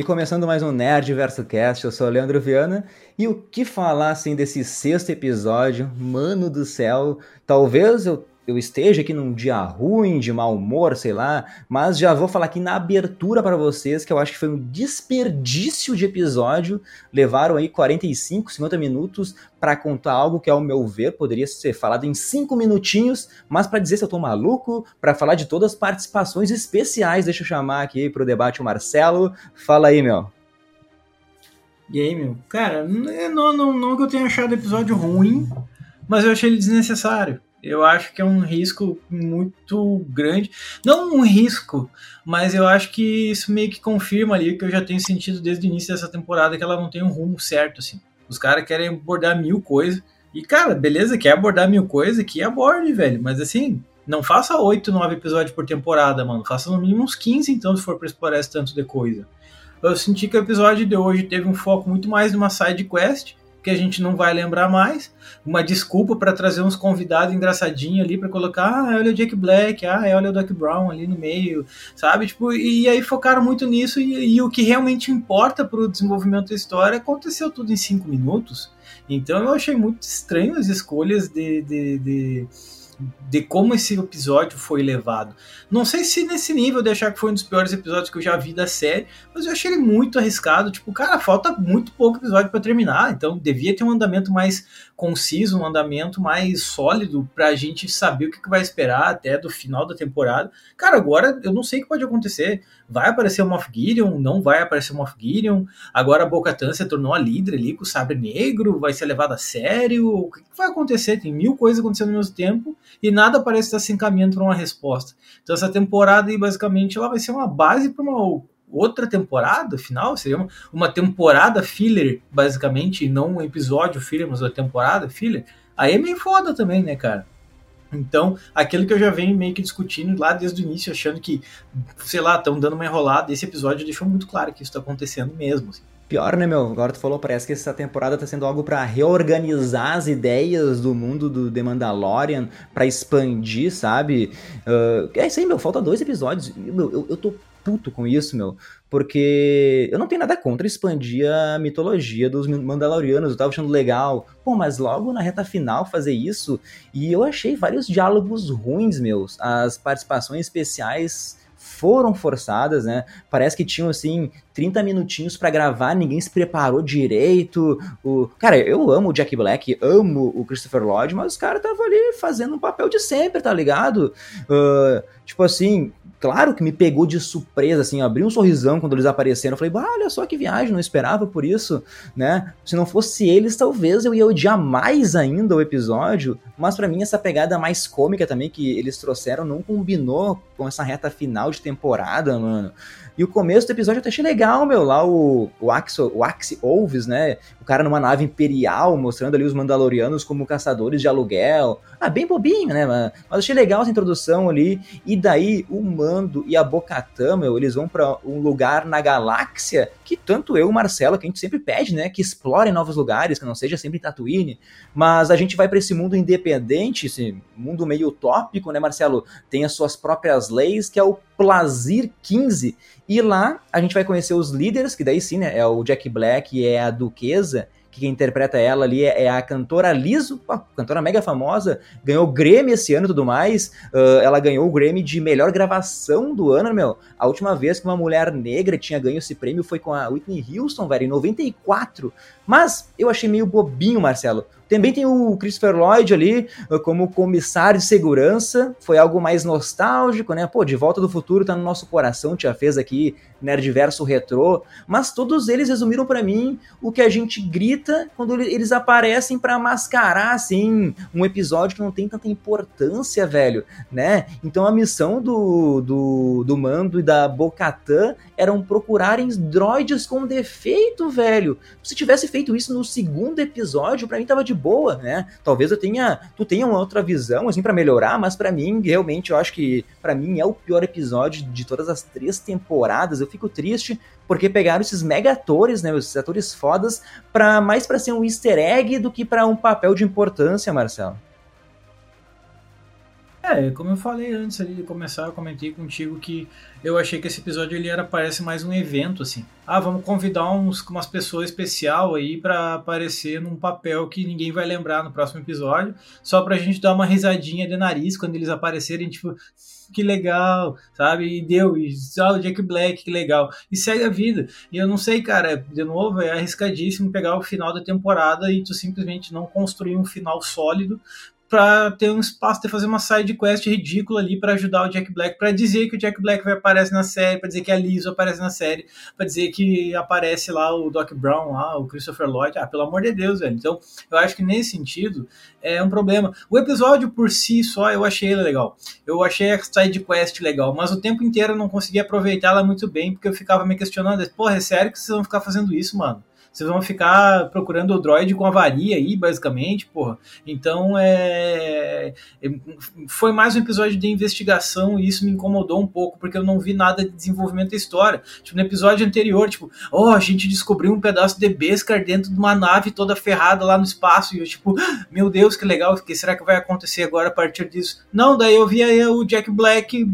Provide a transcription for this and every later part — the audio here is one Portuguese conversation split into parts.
E começando mais um Nerd Verso Cast, eu sou o Leandro Viana, e o que falar assim desse sexto episódio? Mano do céu, talvez eu eu esteja aqui num dia ruim, de mau humor, sei lá, mas já vou falar aqui na abertura para vocês que eu acho que foi um desperdício de episódio. Levaram aí 45, 50 minutos para contar algo que, ao meu ver, poderia ser falado em 5 minutinhos, mas para dizer se eu tô maluco, para falar de todas as participações especiais, deixa eu chamar aqui pro debate o Marcelo. Fala aí, meu. E aí, meu? Cara, não, não, não que eu tenha achado o episódio ruim, mas eu achei ele desnecessário. Eu acho que é um risco muito grande. Não um risco, mas eu acho que isso meio que confirma ali que eu já tenho sentido desde o início dessa temporada que ela não tem um rumo certo, assim. Os caras querem abordar mil coisas. E, cara, beleza, quer abordar mil coisas, que aborde, velho. Mas assim, não faça oito, nove episódios por temporada, mano. Faça no mínimo uns 15, então, se for pra explorar esse tanto de coisa. Eu senti que o episódio de hoje teve um foco muito mais numa side quest que a gente não vai lembrar mais, uma desculpa para trazer uns convidados engraçadinhos ali para colocar, ah, olha o Jake Black, ah, olha o Doc Brown ali no meio, sabe? Tipo, e aí focaram muito nisso e, e o que realmente importa para o desenvolvimento da história aconteceu tudo em cinco minutos. Então eu achei muito estranho as escolhas de, de, de de como esse episódio foi levado. Não sei se nesse nível de achar que foi um dos piores episódios que eu já vi da série, mas eu achei ele muito arriscado. Tipo, cara, falta muito pouco episódio para terminar, então devia ter um andamento mais conciso, um andamento mais sólido pra gente saber o que, que vai esperar até do final da temporada. Cara, agora eu não sei o que pode acontecer. Vai aparecer o Moff Gideon? Não vai aparecer o Moff Gideon? Agora a Bo-Katan se tornou a líder ali com o sabre negro? Vai ser levado a sério? O que, que vai acontecer? Tem mil coisas acontecendo ao mesmo tempo e nada parece estar se encaminhando para uma resposta. Então essa temporada aí, basicamente, ela vai ser uma base para uma outra temporada final, seria uma, uma temporada filler, basicamente, e não um episódio filler, mas uma temporada filler, aí é meio foda também, né, cara? Então, aquilo que eu já venho meio que discutindo lá desde o início, achando que, sei lá, estão dando uma enrolada, esse episódio deixou muito claro que isso está acontecendo mesmo. Assim. Pior, né, meu? Agora tu falou, parece que essa temporada tá sendo algo para reorganizar as ideias do mundo do The Mandalorian, para expandir, sabe? Uh, é isso aí, meu, falta dois episódios. Meu, eu, eu tô puto com isso, meu, porque eu não tenho nada contra expandir a mitologia dos Mandalorianos, eu tava achando legal, pô, mas logo na reta final fazer isso, e eu achei vários diálogos ruins, meus, as participações especiais foram forçadas, né? Parece que tinham assim 30 minutinhos para gravar, ninguém se preparou direito. O cara, eu amo o Jack Black, amo o Christopher Lloyd, mas os caras estavam ali fazendo um papel de sempre, tá ligado? Uh, tipo assim, claro que me pegou de surpresa, assim, abri um sorrisão quando eles apareceram. Falei, bah, olha só que viagem, não esperava por isso, né? Se não fosse eles, talvez eu ia odiar mais ainda o episódio. Mas para mim, essa pegada mais cômica também que eles trouxeram não combinou com essa reta final de temporada, mano. E o começo do episódio eu achei legal, meu. Lá o, o, Axo, o Axi Olves, né? O cara numa nave imperial, mostrando ali os Mandalorianos como caçadores de aluguel. Ah, bem bobinho, né? Mas, mas achei legal essa introdução ali. E daí o Mando e a Bocatã, meu, eles vão para um lugar na galáxia que tanto eu e o Marcelo, que a gente sempre pede, né? Que explorem novos lugares, que não seja sempre Tatooine. Mas a gente vai para esse mundo independente, esse mundo meio utópico, né, Marcelo? Tem as suas próprias leis, que é o Plazir 15. E lá a gente vai conhecer os líderes, que daí sim, né? É o Jack Black e é a Duquesa que interpreta ela ali é, é a cantora Liso, cantora mega famosa, ganhou o Grammy esse ano e tudo mais. Uh, ela ganhou o Grammy de melhor gravação do ano, meu. A última vez que uma mulher negra tinha ganho esse prêmio foi com a Whitney Houston, velho, em 94. Mas eu achei meio bobinho, Marcelo. Também tem o Christopher Lloyd ali uh, como comissário de segurança, foi algo mais nostálgico, né? Pô, De Volta do Futuro tá no nosso coração, tia fez aqui Nerdverso Retrô, mas todos eles resumiram para mim o que a gente grita quando eles aparecem para mascarar, assim, um episódio que não tem tanta importância, velho, né? Então a missão do, do, do Mando e da Bocatã eram procurarem droids com defeito, velho. Se tivesse feito isso no segundo episódio, para mim tava de boa, né? Talvez eu tenha, tu tenha uma outra visão, assim, para melhorar, mas para mim, realmente, eu acho que para mim é o pior episódio de todas as três temporadas. Eu fico triste porque pegaram esses mega atores, né, esses atores fodas, para mais para ser um easter egg do que para um papel de importância, Marcelo. É, como eu falei antes ali de começar, eu comentei contigo que eu achei que esse episódio ele era parece mais um evento assim. Ah, vamos convidar uns umas pessoas especial aí para aparecer num papel que ninguém vai lembrar no próximo episódio, só pra gente dar uma risadinha de nariz quando eles aparecerem, tipo, que legal, sabe? E deu, e ah, o Jack Black, que legal. E segue a vida. E eu não sei, cara, de novo, é arriscadíssimo pegar o final da temporada e tu simplesmente não construir um final sólido para ter um espaço de fazer uma side quest ridícula ali para ajudar o Jack Black, para dizer que o Jack Black vai aparecer na série, para dizer que a Liz aparece na série, para dizer que aparece lá o Doc Brown, lá, o Christopher Lloyd. Ah, pelo amor de Deus, velho. Então, eu acho que nesse sentido é um problema. O episódio por si só eu achei ele legal. Eu achei a side quest legal, mas o tempo inteiro eu não conseguia aproveitar ela muito bem, porque eu ficava me questionando, porra, é sério que vocês vão ficar fazendo isso, mano? Vocês vão ficar procurando o droid com avaria aí, basicamente, porra. Então, é... é foi mais um episódio de investigação e isso me incomodou um pouco, porque eu não vi nada de desenvolvimento da história. Tipo, no episódio anterior, tipo, oh, a gente descobriu um pedaço de Beskar dentro de uma nave toda ferrada lá no espaço, e eu, tipo, meu Deus, que legal, o que será que vai acontecer agora a partir disso? Não, daí eu vi aí o Jack Black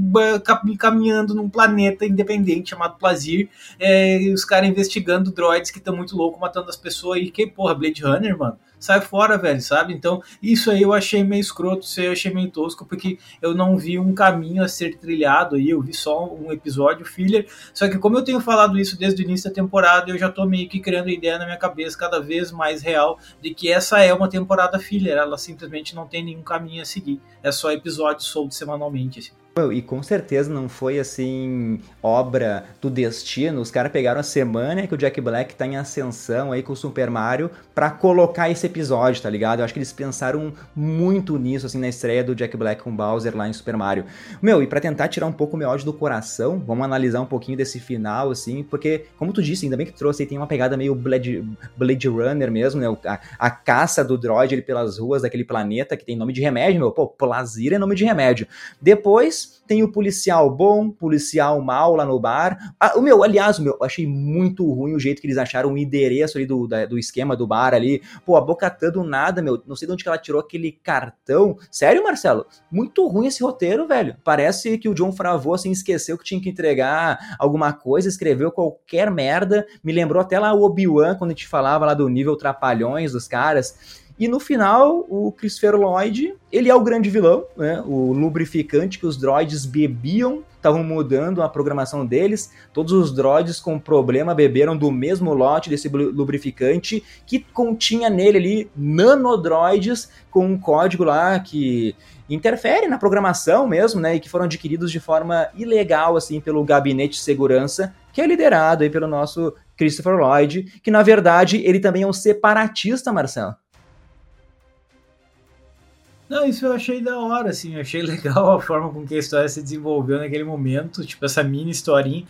caminhando num planeta independente chamado Plazir, é, e os caras investigando droids que estão muito loucos louco matando as pessoas. E que, porra, Blade Runner, mano, sai fora, velho, sabe? Então, isso aí eu achei meio escroto, isso aí eu achei meio tosco, porque eu não vi um caminho a ser trilhado aí, eu vi só um episódio filler. Só que, como eu tenho falado isso desde o início da temporada, eu já tô meio que criando a ideia na minha cabeça cada vez mais real de que essa é uma temporada filler, ela simplesmente não tem nenhum caminho a seguir, é só episódio solto semanalmente, assim. E com certeza não foi assim, obra do destino. Os caras pegaram a semana que o Jack Black tá em ascensão aí com o Super Mario para colocar esse episódio, tá ligado? Eu acho que eles pensaram muito nisso, assim, na estreia do Jack Black com Bowser lá em Super Mario. Meu, e para tentar tirar um pouco o meu ódio do coração, vamos analisar um pouquinho desse final, assim, porque, como tu disse, ainda bem que trouxe aí, tem uma pegada meio Blade, Blade Runner mesmo, né? A, a caça do droid ali pelas ruas daquele planeta que tem nome de remédio, meu. Pô, Plazir é nome de remédio. Depois tem o policial bom, policial mal lá no bar. Ah, o meu, aliás, o meu, achei muito ruim o jeito que eles acharam o endereço ali do, da, do esquema do bar ali. Pô, a Bocatã do nada, meu, não sei de onde que ela tirou aquele cartão. Sério, Marcelo? Muito ruim esse roteiro, velho. Parece que o John Favreau, assim, esqueceu que tinha que entregar alguma coisa, escreveu qualquer merda. Me lembrou até lá o Obi-Wan, quando a gente falava lá do nível trapalhões dos caras. E no final, o Christopher Lloyd, ele é o grande vilão, né? O lubrificante que os droids bebiam, estavam mudando a programação deles. Todos os droids com problema beberam do mesmo lote desse lubrificante que continha nele ali nanodroids com um código lá que interfere na programação mesmo, né? E que foram adquiridos de forma ilegal, assim, pelo gabinete de segurança, que é liderado aí pelo nosso Christopher Lloyd, que na verdade ele também é um separatista, Marcelo. Não, isso eu achei da hora, assim, eu achei legal a forma com que a história se desenvolveu naquele momento, tipo, essa mini historinha.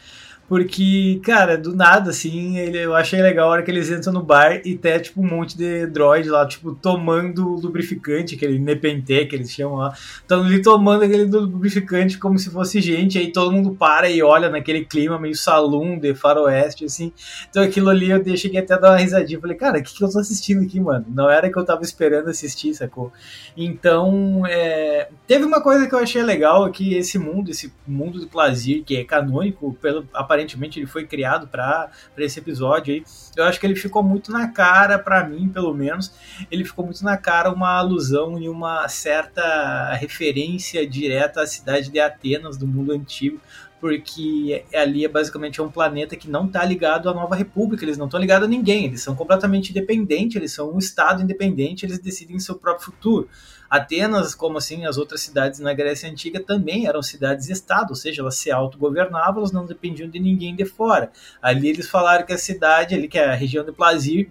Porque, cara, do nada, assim, ele, eu achei legal a hora que eles entram no bar e tem, tipo, um monte de droid lá, tipo, tomando lubrificante, aquele Nepenthe que eles chamam lá. Estão ali tomando aquele lubrificante como se fosse gente, aí todo mundo para e olha naquele clima meio salão de faroeste, assim. Então aquilo ali eu cheguei até dar uma risadinha. Falei, cara, o que, que eu tô assistindo aqui, mano? Não era que eu tava esperando assistir, sacou? Então, é... teve uma coisa que eu achei legal, que esse mundo, esse mundo do Plazir, que é canônico, pelo aparentemente ele foi criado para esse episódio aí. Eu acho que ele ficou muito na cara, para mim, pelo menos, ele ficou muito na cara uma alusão e uma certa referência direta à cidade de Atenas, do mundo antigo, porque ali é basicamente é um planeta que não está ligado à Nova República, eles não estão ligados a ninguém, eles são completamente independentes, eles são um estado independente, eles decidem seu próprio futuro. Atenas, como assim as outras cidades na Grécia Antiga, também eram cidades-estado, ou seja, elas se autogovernavam, elas não dependiam de ninguém de fora. Ali eles falaram que a cidade, ali que é a região de Plazir,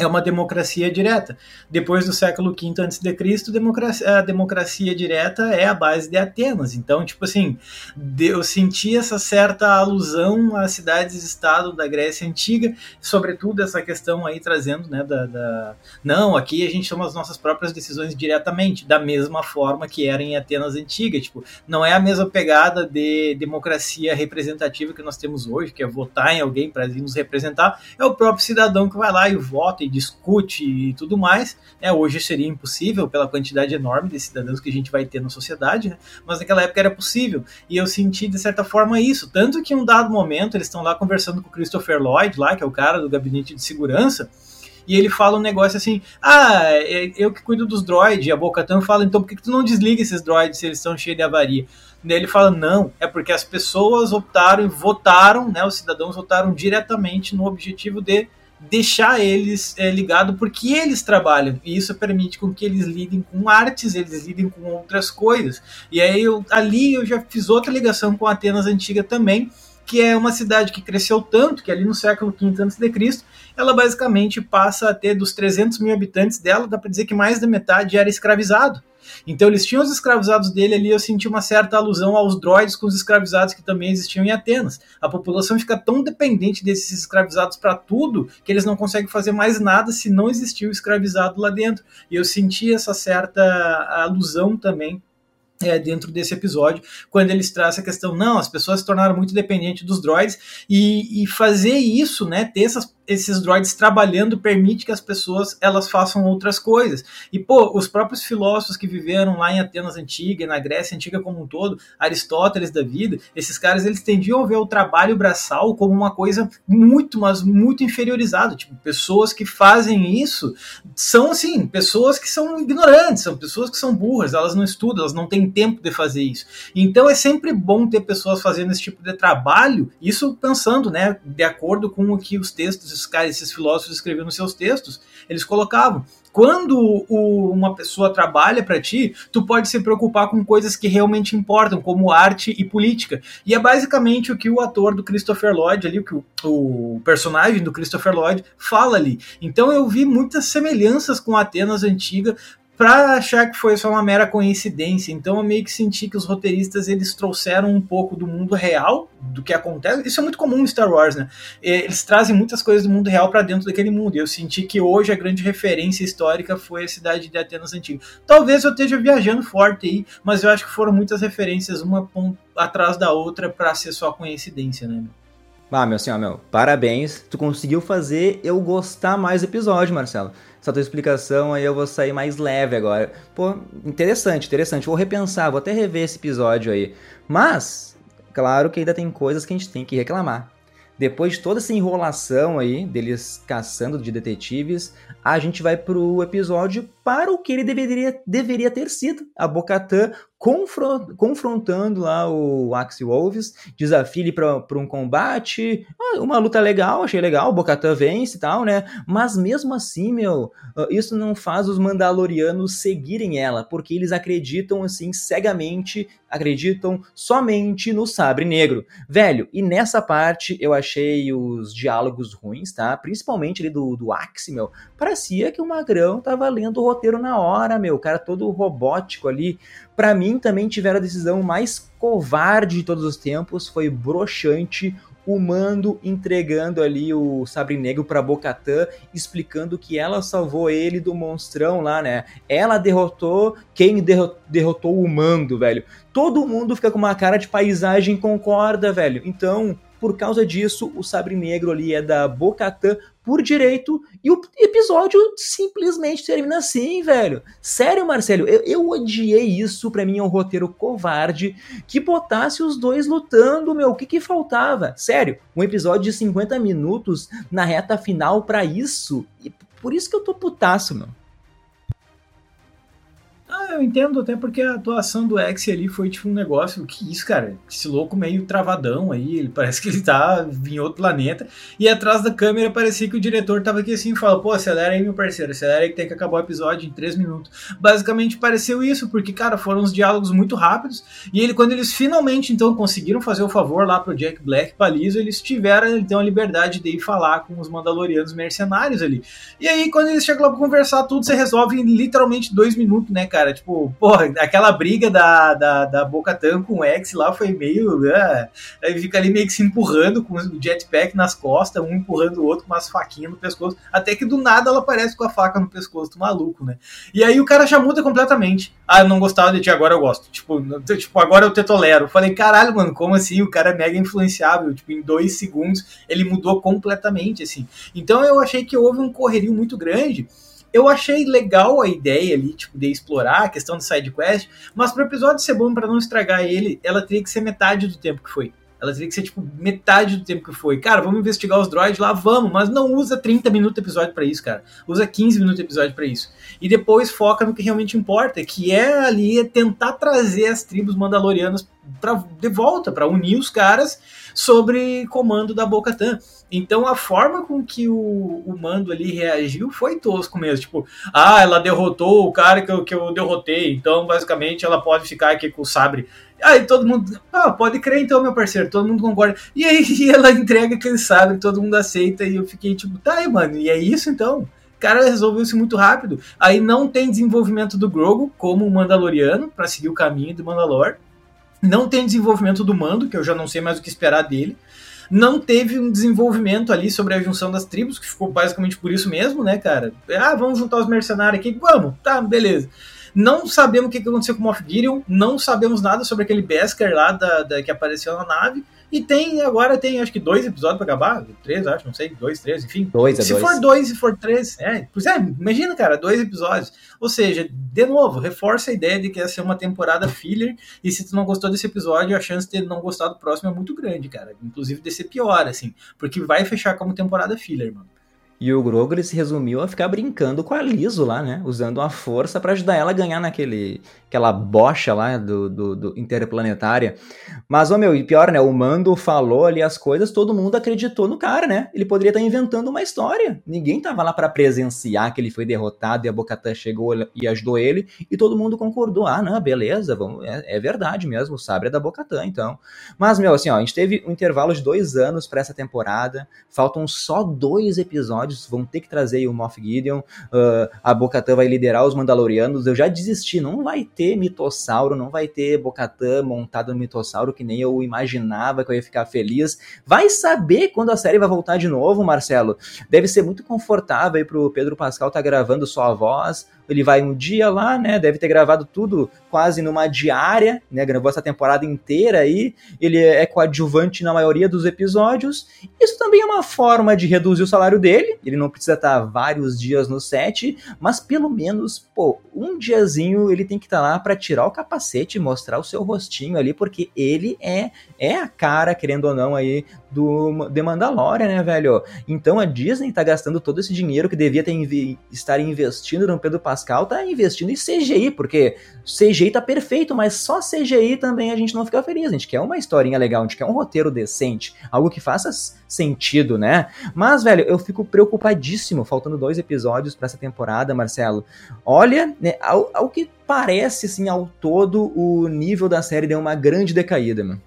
é uma democracia direta. Depois do século V a.C., democracia, a democracia direta é a base de Atenas. Então, tipo assim, eu senti essa certa alusão às cidades-estado da Grécia Antiga, sobretudo essa questão aí trazendo, né, da, da, Não, aqui a gente toma as nossas próprias decisões diretamente, da mesma forma que era em Atenas Antiga. Tipo, não é a mesma pegada de democracia representativa que nós temos hoje, que é votar em alguém para nos representar, é o próprio cidadão que vai lá e vota e discute e tudo mais. Né? Hoje seria impossível pela quantidade enorme de cidadãos que a gente vai ter na sociedade, né? mas naquela época era possível. E eu senti, de certa forma, isso. Tanto que em um dado momento eles estão lá conversando com o Christopher Lloyd, lá, que é o cara do gabinete de segurança, e ele fala um negócio assim: Ah, é, eu que cuido dos droids. E a Bocatan fala: Então por que, que tu não desliga esses droids se eles estão cheios de avaria? Ele fala: Não, é porque as pessoas optaram e votaram, né? Os cidadãos votaram diretamente no objetivo de deixar eles é, ligados porque eles trabalham e isso permite com que eles lidem com artes, eles lidem com outras coisas. E aí eu, ali eu já fiz outra ligação com Atenas antiga também, que é uma cidade que cresceu tanto que ali no século V a.C., ela basicamente passa a ter dos 300 mil habitantes dela, dá para dizer que mais da metade era escravizado. Então eles tinham os escravizados dele ali, eu senti uma certa alusão aos droids com os escravizados que também existiam em Atenas. A população fica tão dependente desses escravizados para tudo que eles não conseguem fazer mais nada se não existir o escravizado lá dentro. E eu senti essa certa alusão também é, dentro desse episódio, quando eles trazem a questão, não, as pessoas se tornaram muito dependentes dos droids, e, e fazer isso, né, ter essas esses droids trabalhando permite que as pessoas elas façam outras coisas. E pô, os próprios filósofos que viveram lá em Atenas antiga, na Grécia antiga como um todo, Aristóteles da vida, esses caras eles tendiam a ver o trabalho braçal como uma coisa muito, mas muito inferiorizada. Tipo, pessoas que fazem isso são assim, pessoas que são ignorantes, são pessoas que são burras, elas não estudam, elas não têm tempo de fazer isso. Então é sempre bom ter pessoas fazendo esse tipo de trabalho, isso pensando, né, de acordo com o que os textos esses caras, esses filósofos escreviam nos seus textos, eles colocavam. Quando o, uma pessoa trabalha para ti, tu pode se preocupar com coisas que realmente importam, como arte e política. E é basicamente o que o ator do Christopher Lloyd ali, o que o, o personagem do Christopher Lloyd fala ali. Então eu vi muitas semelhanças com Atenas antiga, para achar que foi só uma mera coincidência. Então eu meio que senti que os roteiristas eles trouxeram um pouco do mundo real, do que acontece. Isso é muito comum em Star Wars, né? Eles trazem muitas coisas do mundo real para dentro daquele mundo. E eu senti que hoje a grande referência histórica foi a cidade de Atenas antiga. Talvez eu esteja viajando forte aí, mas eu acho que foram muitas referências uma atrás da outra para ser só coincidência, né? Ah, meu senhor, meu, parabéns. Tu conseguiu fazer eu gostar mais do episódio, Marcelo essa tua explicação, aí eu vou sair mais leve agora. Pô, interessante, interessante. Vou repensar, vou até rever esse episódio aí. Mas, claro que ainda tem coisas que a gente tem que reclamar. Depois de toda essa enrolação aí, deles caçando de detetives, a gente vai pro episódio para o que ele deveria, deveria ter sido. A Bocatã confrontando lá o Axie Wolves, desafia ele para um combate, ah, uma luta legal, achei legal, o Bocatã vence e tal, né? Mas mesmo assim, meu, ah, isso não faz os Mandalorianos seguirem ela, porque eles acreditam assim cegamente, acreditam somente no Sabre Negro. Velho, e nessa parte eu achei os diálogos ruins, tá? Principalmente ali do, do Axie, meu. Parecia que o Magrão tava lendo o roteiro na hora, meu, o cara todo robótico ali. Para mim também tiveram a decisão mais covarde de todos os tempos, foi broxante o Mando entregando ali o Sabre Negro para Bocatã, explicando que ela salvou ele do monstrão lá, né? Ela derrotou quem derrotou o Mando, velho. Todo mundo fica com uma cara de paisagem concorda, velho. Então, por causa disso, o Sabre Negro ali é da Bocatã por direito e o episódio simplesmente termina assim, velho. Sério, Marcelo, eu, eu odiei isso. Pra mim é um roteiro covarde que botasse os dois lutando, meu. O que que faltava? Sério, um episódio de 50 minutos na reta final para isso. E por isso que eu tô putaço, meu. Eu entendo, até porque a atuação do X ali foi tipo um negócio que isso, cara, esse louco meio travadão aí, ele parece que ele tá em outro planeta, e atrás da câmera parecia que o diretor tava aqui assim, fala, pô, acelera aí, meu parceiro, acelera aí que tem que acabar o episódio em três minutos. Basicamente pareceu isso, porque, cara, foram uns diálogos muito rápidos, e ele, quando eles finalmente, então, conseguiram fazer o favor lá pro Jack Black, Palizo, eles tiveram, então, a liberdade de ir falar com os Mandalorianos mercenários ali. E aí, quando eles chegam lá pra conversar, tudo se resolve em literalmente dois minutos, né, cara? Tipo, porra, aquela briga da, da, da Boca Tan com o X lá foi meio. É, aí fica ali meio que se empurrando com o jetpack nas costas, um empurrando o outro com umas faquinhas no pescoço. Até que do nada ela aparece com a faca no pescoço, maluco, né? E aí o cara já muda completamente. Ah, eu não gostava de ti, agora eu gosto. Tipo, tipo, agora eu te tolero. Falei, caralho, mano, como assim? O cara é mega influenciável. Tipo, em dois segundos ele mudou completamente, assim. Então eu achei que houve um correrio muito grande eu achei legal a ideia ali, tipo, de explorar a questão do side quest, mas para o episódio ser bom, para não estragar ele, ela teria que ser metade do tempo que foi. Ela teria que ser, tipo, metade do tempo que foi. Cara, vamos investigar os droids lá, vamos, mas não usa 30 minutos de episódio para isso, cara. Usa 15 minutos de episódio para isso. E depois foca no que realmente importa, que é ali é tentar trazer as tribos mandalorianas pra, de volta, para unir os caras sobre comando da Bo-Katan. Então a forma com que o, o, mando ali reagiu foi tosco mesmo. Tipo, ah, ela derrotou o cara que eu, que eu derrotei, então basicamente ela pode ficar aqui com o sabre. Aí todo mundo, ah, pode crer então, meu parceiro, todo mundo concorda. E aí ela entrega aquele sabre, todo mundo aceita, e eu fiquei tipo, tá aí, mano, e é isso então? cara resolveu-se muito rápido. Aí não tem desenvolvimento do Grogu como o Mandaloriano para seguir o caminho do Mandalor. Não tem desenvolvimento do Mando, que eu já não sei mais o que esperar dele não teve um desenvolvimento ali sobre a junção das tribos, que ficou basicamente por isso mesmo, né, cara? Ah, vamos juntar os mercenários aqui, vamos, tá, beleza. Não sabemos o que aconteceu com o Moff Gideon, não sabemos nada sobre aquele Beskar lá da, da, que apareceu na nave. E tem, agora tem acho que dois episódios pra acabar. Três, acho, não sei, dois, três, enfim. Dois, é Se dois. for dois e for três, é. Pois é, imagina, cara, dois episódios. Ou seja, de novo, reforça a ideia de que ia ser uma temporada filler. E se tu não gostou desse episódio, a chance de não gostar do próximo é muito grande, cara. Inclusive de ser pior, assim. Porque vai fechar como temporada filler, mano. E o Grogu ele se resumiu a ficar brincando com a Liso lá, né? Usando a força para ajudar ela a ganhar naquele aquela bocha lá do, do, do interplanetária. Mas, ô meu, e pior, né? O Mando falou ali as coisas, todo mundo acreditou no cara, né? Ele poderia estar inventando uma história. Ninguém tava lá para presenciar que ele foi derrotado e a Bocatã chegou e ajudou ele, e todo mundo concordou. Ah, não, beleza, vamos, é, é verdade mesmo, o sabre é da Bocatã, então. Mas, meu, assim, ó, a gente teve um intervalo de dois anos para essa temporada, faltam só dois episódios, vão ter que trazer o Moff Gideon, uh, a Bocatã vai liderar os Mandalorianos, eu já desisti, não vai ter mitossauro, não vai ter Bocatã montado no mitossauro, que nem eu imaginava que eu ia ficar feliz. Vai saber quando a série vai voltar de novo, Marcelo. Deve ser muito confortável aí pro Pedro Pascal tá gravando só a voz, ele vai um dia lá, né? Deve ter gravado tudo quase numa diária, né? Gravou essa temporada inteira aí. Ele é coadjuvante na maioria dos episódios. Isso também é uma forma de reduzir o salário dele. Ele não precisa estar vários dias no set, mas pelo menos, pô, um diazinho ele tem que estar lá para tirar o capacete mostrar o seu rostinho ali, porque ele é é a cara, querendo ou não, aí do The Mandalorian, né, velho? Então a Disney tá gastando todo esse dinheiro que devia ter estar investindo no Pedro Pascal, tá investindo em CGI, porque CGI tá perfeito, mas só CGI também a gente não fica feliz. A gente quer uma historinha legal, a gente quer um roteiro decente, algo que faça sentido, né? Mas, velho, eu fico preocupadíssimo, faltando dois episódios para essa temporada, Marcelo. Olha, né, ao, ao que parece, assim, ao todo, o nível da série deu uma grande decaída, mano.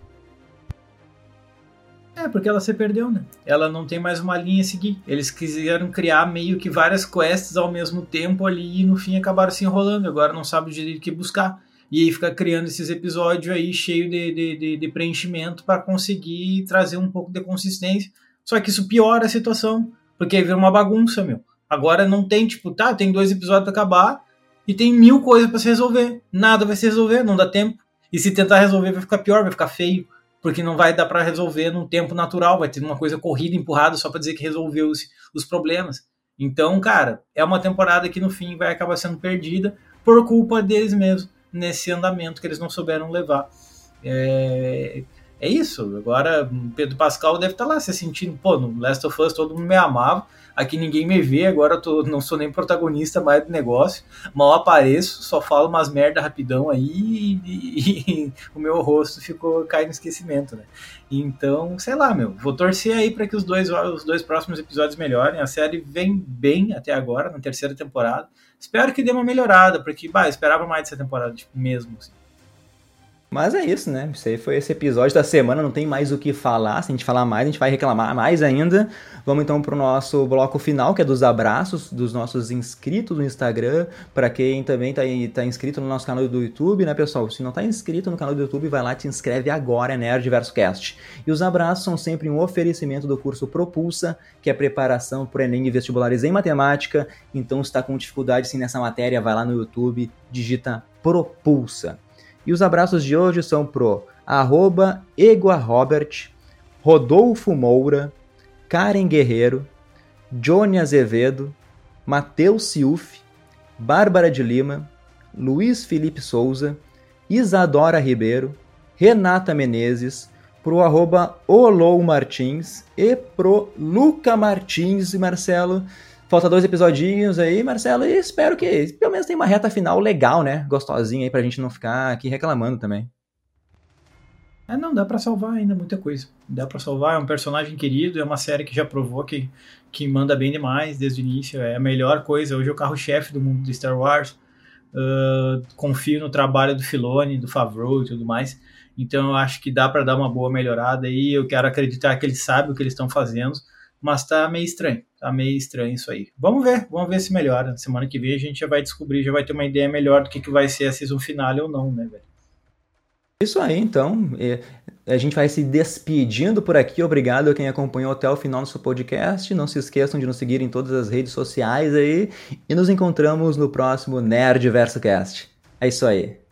É, porque ela se perdeu, né? Ela não tem mais uma linha a seguir. Eles quiseram criar meio que várias quests ao mesmo tempo ali e no fim acabaram se enrolando. Agora não sabe direito o que buscar. E aí fica criando esses episódios aí cheio de, de, de, de preenchimento para conseguir trazer um pouco de consistência. Só que isso piora a situação, porque aí vira uma bagunça, meu. Agora não tem, tipo, tá, tem dois episódios para acabar e tem mil coisas para se resolver. Nada vai se resolver, não dá tempo. E se tentar resolver vai ficar pior, vai ficar feio porque não vai dar para resolver num tempo natural, vai ter uma coisa corrida, empurrada, só para dizer que resolveu os, os problemas. Então, cara, é uma temporada que no fim vai acabar sendo perdida por culpa deles mesmos, nesse andamento que eles não souberam levar. É, é isso. Agora, Pedro Pascal deve estar tá lá se sentindo, pô, no Last of Us todo mundo me amava, aqui ninguém me vê, agora eu tô, não sou nem protagonista mais do negócio, mal apareço, só falo umas merda rapidão aí e, e, e o meu rosto ficou cai no esquecimento, né? Então, sei lá, meu, vou torcer aí para que os dois, os dois próximos episódios melhorem. A série vem bem até agora, na terceira temporada. Espero que dê uma melhorada, porque, bah, esperava mais dessa temporada, tipo, mesmo, assim. Mas é isso, né? Aí foi esse episódio da semana, não tem mais o que falar. Se a gente falar mais, a gente vai reclamar mais ainda. Vamos então pro nosso bloco final, que é dos abraços dos nossos inscritos no Instagram. Para quem também tá, tá inscrito no nosso canal do YouTube, né, pessoal? Se não tá inscrito no canal do YouTube, vai lá, te inscreve agora, é Nerd Cast. E os abraços são sempre um oferecimento do curso Propulsa, que é preparação para Enem e vestibulares em matemática. Então, se está com dificuldade sim nessa matéria, vai lá no YouTube, digita Propulsa. E os abraços de hoje são pro arroba Robert, Rodolfo Moura, Karen Guerreiro, Johnny Azevedo, Matheus Ciuf, Bárbara de Lima, Luiz Felipe Souza, Isadora Ribeiro, Renata Menezes, pro arroba Olou Martins e pro Luca Martins e Marcelo. Falta dois episodinhos aí, Marcelo, e espero que pelo menos tenha uma reta final legal, né? Gostosinha aí pra gente não ficar aqui reclamando também. É, não, dá para salvar ainda muita coisa. Dá para salvar, é um personagem querido, é uma série que já provou que, que manda bem demais desde o início, é a melhor coisa. Hoje é o carro-chefe do mundo de Star Wars. Uh, confio no trabalho do Filoni, do Favreau e tudo mais. Então eu acho que dá para dar uma boa melhorada aí. Eu quero acreditar que eles sabem o que eles estão fazendo mas tá meio estranho, tá meio estranho isso aí. Vamos ver, vamos ver se melhora. Semana que vem a gente já vai descobrir, já vai ter uma ideia melhor do que, que vai ser a season finale ou não, né, velho? Isso aí, então. A gente vai se despedindo por aqui. Obrigado a quem acompanhou até o final do seu podcast. Não se esqueçam de nos seguir em todas as redes sociais aí. E nos encontramos no próximo Nerd Verso Cast. É isso aí.